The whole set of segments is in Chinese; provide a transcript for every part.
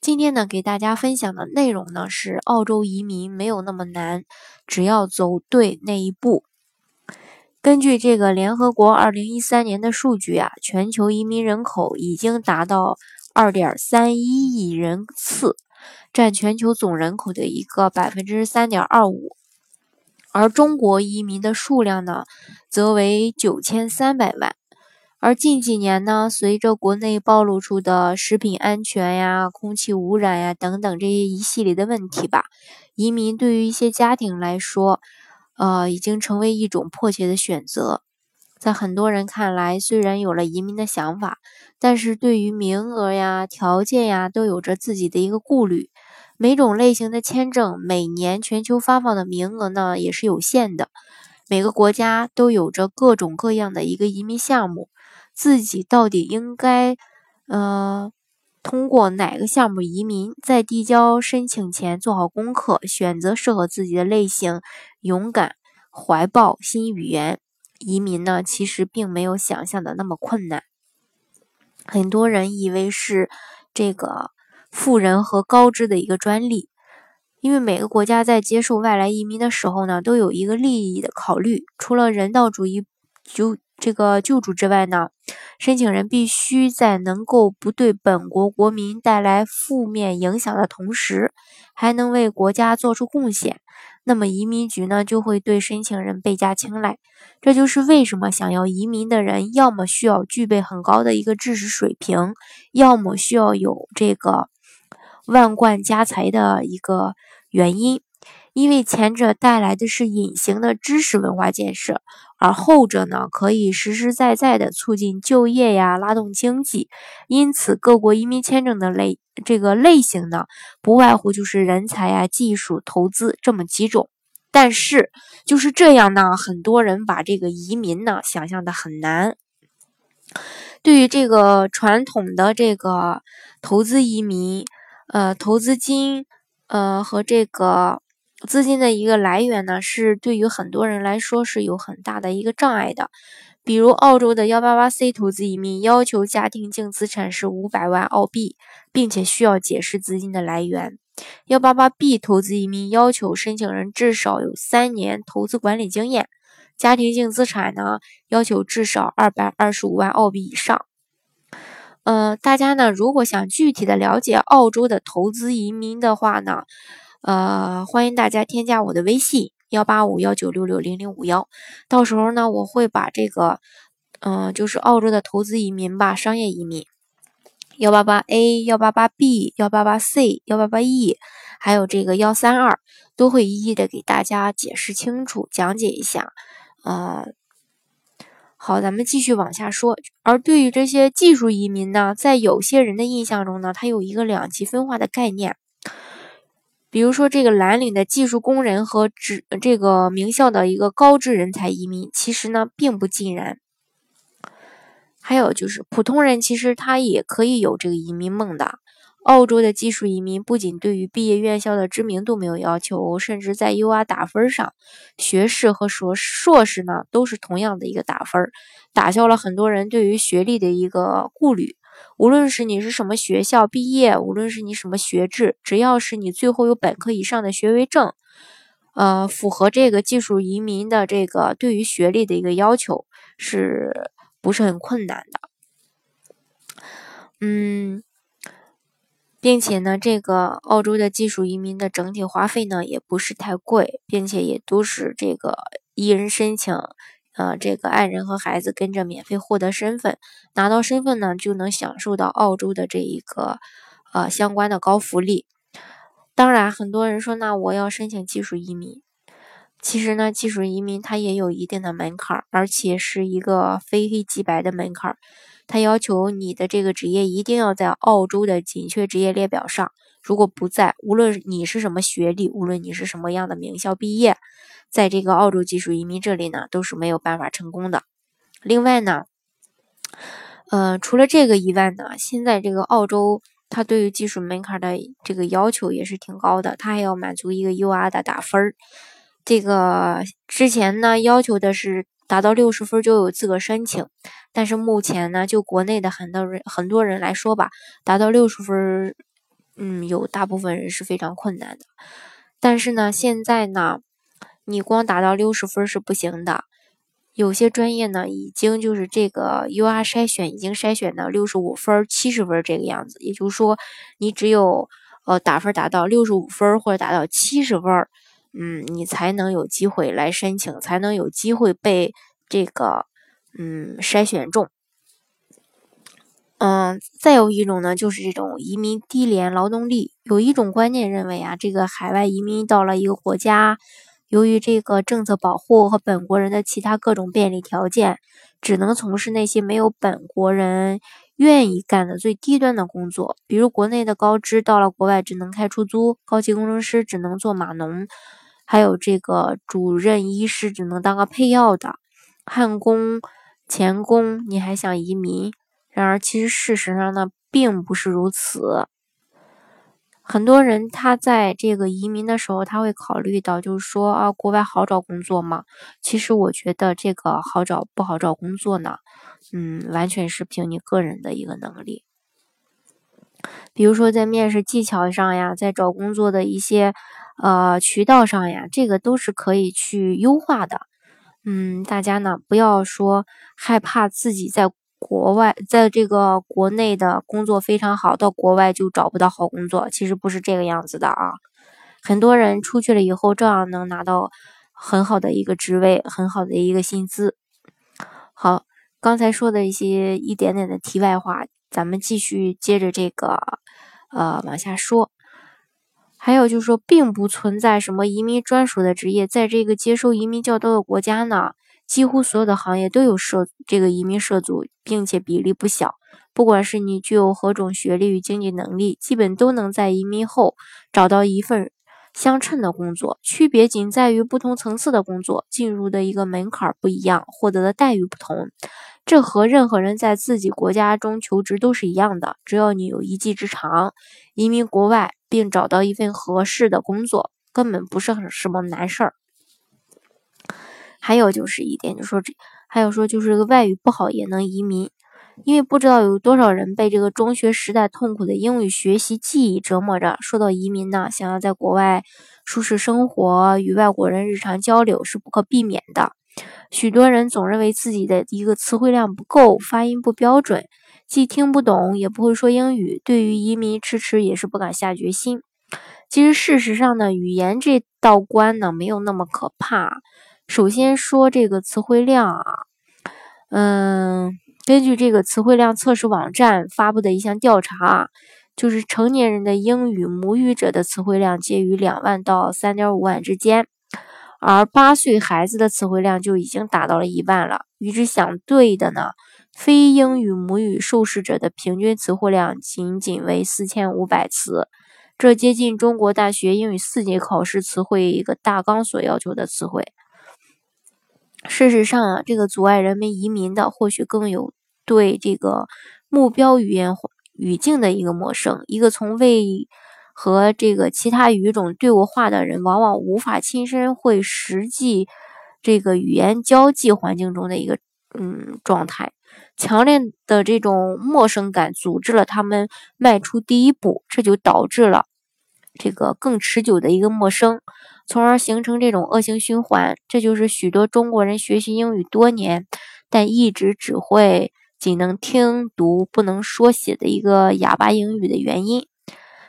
今天呢，给大家分享的内容呢是澳洲移民没有那么难，只要走对那一步。根据这个联合国二零一三年的数据啊，全球移民人口已经达到二点三一亿人次，占全球总人口的一个百分之三点二五。而中国移民的数量呢，则为九千三百万。而近几年呢，随着国内暴露出的食品安全呀、空气污染呀等等这些一系列的问题吧，移民对于一些家庭来说，呃，已经成为一种迫切的选择。在很多人看来，虽然有了移民的想法，但是对于名额呀、条件呀，都有着自己的一个顾虑。每种类型的签证，每年全球发放的名额呢，也是有限的。每个国家都有着各种各样的一个移民项目。自己到底应该，呃，通过哪个项目移民？在递交申请前做好功课，选择适合自己的类型，勇敢怀抱新语言。移民呢，其实并没有想象的那么困难。很多人以为是这个富人和高知的一个专利，因为每个国家在接受外来移民的时候呢，都有一个利益的考虑，除了人道主义就。这个救助之外呢，申请人必须在能够不对本国国民带来负面影响的同时，还能为国家做出贡献，那么移民局呢就会对申请人倍加青睐。这就是为什么想要移民的人，要么需要具备很高的一个知识水平，要么需要有这个万贯家财的一个原因。因为前者带来的是隐形的知识文化建设，而后者呢，可以实实在在的促进就业呀，拉动经济。因此，各国移民签证的类这个类型呢，不外乎就是人才呀、技术、投资这么几种。但是就是这样呢，很多人把这个移民呢想象的很难。对于这个传统的这个投资移民，呃，投资金，呃，和这个。资金的一个来源呢，是对于很多人来说是有很大的一个障碍的。比如澳洲的幺八八 C 投资移民要求家庭净资产是五百万澳币，并且需要解释资金的来源。幺八八 B 投资移民要求申请人至少有三年投资管理经验，家庭净资产呢要求至少二百二十五万澳币以上。呃，大家呢如果想具体的了解澳洲的投资移民的话呢？呃，欢迎大家添加我的微信幺八五幺九六六零零五幺，到时候呢，我会把这个，嗯，就是澳洲的投资移民吧，商业移民幺八八 A、幺八八 B、幺八八 C、幺八八 E，还有这个幺三二，都会一一的给大家解释清楚，讲解一下。呃，好，咱们继续往下说。而对于这些技术移民呢，在有些人的印象中呢，它有一个两极分化的概念。比如说，这个蓝领的技术工人和职这个名校的一个高知人才移民，其实呢并不尽然。还有就是普通人，其实他也可以有这个移民梦的。澳洲的技术移民不仅对于毕业院校的知名度没有要求，甚至在 U R 打分上，学士和硕硕士呢都是同样的一个打分，打消了很多人对于学历的一个顾虑。无论是你是什么学校毕业，无论是你什么学制，只要是你最后有本科以上的学位证，呃，符合这个技术移民的这个对于学历的一个要求，是不是很困难的？嗯，并且呢，这个澳洲的技术移民的整体花费呢也不是太贵，并且也都是这个一人申请。呃，这个爱人和孩子跟着免费获得身份，拿到身份呢，就能享受到澳洲的这一个呃相关的高福利。当然，很多人说，那我要申请技术移民。其实呢，技术移民它也有一定的门槛，而且是一个非黑即白的门槛。它要求你的这个职业一定要在澳洲的紧缺职业列表上。如果不在，无论你是什么学历，无论你是什么样的名校毕业，在这个澳洲技术移民这里呢，都是没有办法成功的。另外呢，呃，除了这个以外呢，现在这个澳洲它对于技术门槛的这个要求也是挺高的，它还要满足一个 UR 的打分儿。这个之前呢，要求的是达到六十分就有资格申请，但是目前呢，就国内的很多人很多人来说吧，达到六十分，嗯，有大部分人是非常困难的。但是呢，现在呢，你光达到六十分是不行的，有些专业呢，已经就是这个 UR 筛选已经筛选到六十五分、七十分这个样子，也就是说，你只有呃打分达到六十五分或者达到七十分。嗯，你才能有机会来申请，才能有机会被这个嗯筛选中。嗯，再有一种呢，就是这种移民低廉劳动力。有一种观念认为啊，这个海外移民到了一个国家，由于这个政策保护和本国人的其他各种便利条件，只能从事那些没有本国人愿意干的最低端的工作，比如国内的高知到了国外只能开出租，高级工程师只能做码农。还有这个主任医师只能当个配药的，焊工、钳工，你还想移民？然而，其实事实上呢，并不是如此。很多人他在这个移民的时候，他会考虑到，就是说啊，国外好找工作吗？其实我觉得这个好找不好找工作呢，嗯，完全是凭你个人的一个能力。比如说在面试技巧上呀，在找工作的一些。呃，渠道上呀，这个都是可以去优化的。嗯，大家呢不要说害怕自己在国外，在这个国内的工作非常好，到国外就找不到好工作。其实不是这个样子的啊。很多人出去了以后，照样能拿到很好的一个职位，很好的一个薪资。好，刚才说的一些一点点的题外话，咱们继续接着这个呃往下说。还有就是说，并不存在什么移民专属的职业，在这个接受移民较多的国家呢，几乎所有的行业都有涉这个移民涉足，并且比例不小。不管是你具有何种学历与经济能力，基本都能在移民后找到一份相称的工作。区别仅在于不同层次的工作进入的一个门槛不一样，获得的待遇不同。这和任何人在自己国家中求职都是一样的，只要你有一技之长，移民国外。并找到一份合适的工作，根本不是很什么难事儿。还有就是一点，就说这，还有说就是这个外语不好也能移民，因为不知道有多少人被这个中学时代痛苦的英语学习记忆折磨着。说到移民呢，想要在国外舒适生活，与外国人日常交流是不可避免的。许多人总认为自己的一个词汇量不够，发音不标准。既听不懂，也不会说英语，对于移民迟迟也是不敢下决心。其实事实上呢，语言这道关呢没有那么可怕。首先说这个词汇量啊，嗯，根据这个词汇量测试网站发布的一项调查啊，就是成年人的英语母语者的词汇量介于两万到三点五万之间，而八岁孩子的词汇量就已经达到了一万了。与之相对的呢？非英语母语受试者的平均词汇量仅仅为四千五百词，这接近中国大学英语四级考试词汇一个大纲所要求的词汇。事实上啊，这个阻碍人们移民的，或许更有对这个目标语言语境的一个陌生。一个从未和这个其他语种对过话的人，往往无法亲身会实际这个语言交际环境中的一个嗯状态。强烈的这种陌生感阻止了他们迈出第一步，这就导致了这个更持久的一个陌生，从而形成这种恶性循环。这就是许多中国人学习英语多年，但一直只会仅能听读不能说写的一个哑巴英语的原因。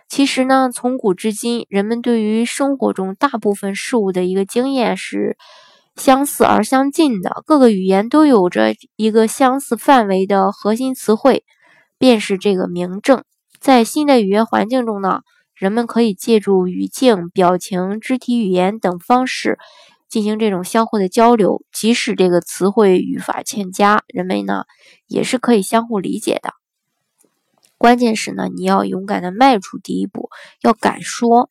其实呢，从古至今，人们对于生活中大部分事物的一个经验是。相似而相近的各个语言都有着一个相似范围的核心词汇，便是这个明证。在新的语言环境中呢，人们可以借助语境、表情、肢体语言等方式进行这种相互的交流。即使这个词汇语法欠佳，人们呢也是可以相互理解的。关键是呢，你要勇敢的迈出第一步，要敢说。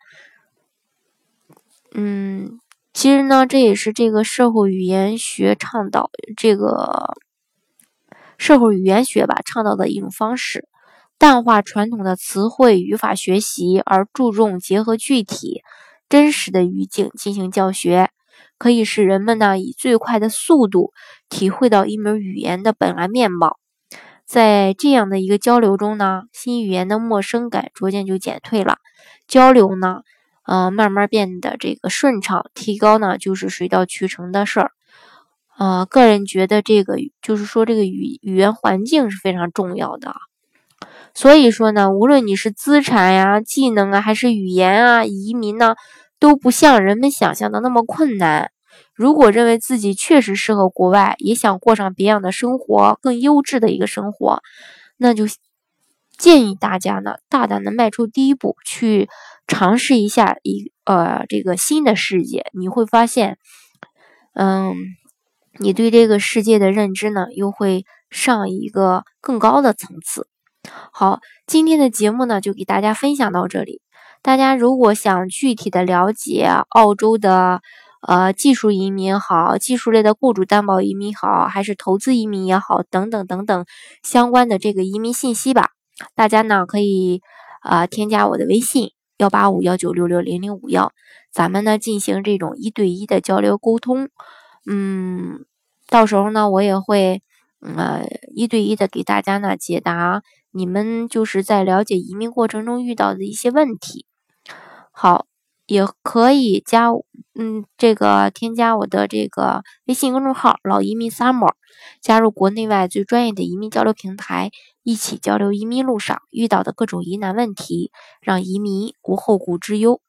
嗯，其实呢，这也是这个社会语言学倡导这个社会语言学吧倡导的一种方式，淡化传统的词汇语法学习，而注重结合具体真实的语境进行教学。可以使人们呢以最快的速度体会到一门语言的本来面貌，在这样的一个交流中呢，新语言的陌生感逐渐就减退了，交流呢，呃，慢慢变得这个顺畅，提高呢就是水到渠成的事儿。呃，个人觉得这个就是说这个语语言环境是非常重要的，所以说呢，无论你是资产呀、技能啊，还是语言啊、移民呢。都不像人们想象的那么困难。如果认为自己确实适合国外，也想过上别样的生活，更优质的一个生活，那就建议大家呢，大胆的迈出第一步，去尝试一下一呃这个新的世界。你会发现，嗯，你对这个世界的认知呢，又会上一个更高的层次。好，今天的节目呢，就给大家分享到这里。大家如果想具体的了解澳洲的呃技术移民好，技术类的雇主担保移民好，还是投资移民也好，等等等等相关的这个移民信息吧，大家呢可以呃添加我的微信幺八五幺九六六零零五幺，咱们呢进行这种一对一的交流沟通，嗯，到时候呢我也会呃一对一的给大家呢解答你们就是在了解移民过程中遇到的一些问题。好，也可以加，嗯，这个添加我的这个微信公众号“老移民 summer”，加入国内外最专业的移民交流平台，一起交流移民路上遇到的各种疑难问题，让移民无后顾之忧。